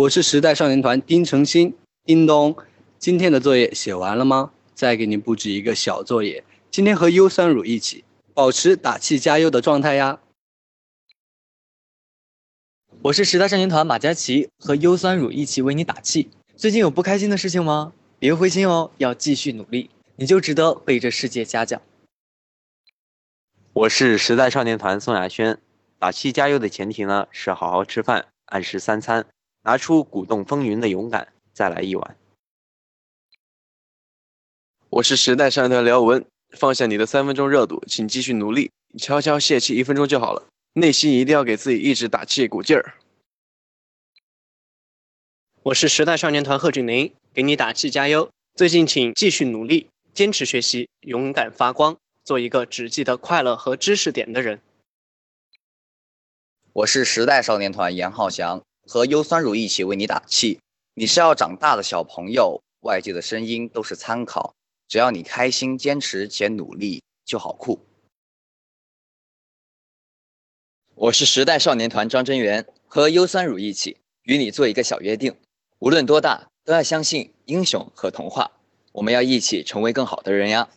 我是时代少年团丁程鑫，叮咚，今天的作业写完了吗？再给你布置一个小作业，今天和优酸乳一起保持打气加油的状态呀。我是时代少年团马佳琪，和优酸乳一起为你打气。最近有不开心的事情吗？别灰心哦，要继续努力，你就值得被这世界嘉奖。我是时代少年团宋亚轩，打气加油的前提呢是好好吃饭，按时三餐。拿出鼓动风云的勇敢，再来一碗。我是时代少年团廖文，放下你的三分钟热度，请继续努力，悄悄泄气一分钟就好了。内心一定要给自己一直打气鼓劲儿。我是时代少年团贺峻霖，给你打气加油。最近请继续努力，坚持学习，勇敢发光，做一个只记得快乐和知识点的人。我是时代少年团严浩翔。和优酸乳一起为你打气，你是要长大的小朋友，外界的声音都是参考，只要你开心、坚持且努力，就好酷。我是时代少年团张真源，和优酸乳一起与你做一个小约定，无论多大，都要相信英雄和童话，我们要一起成为更好的人呀。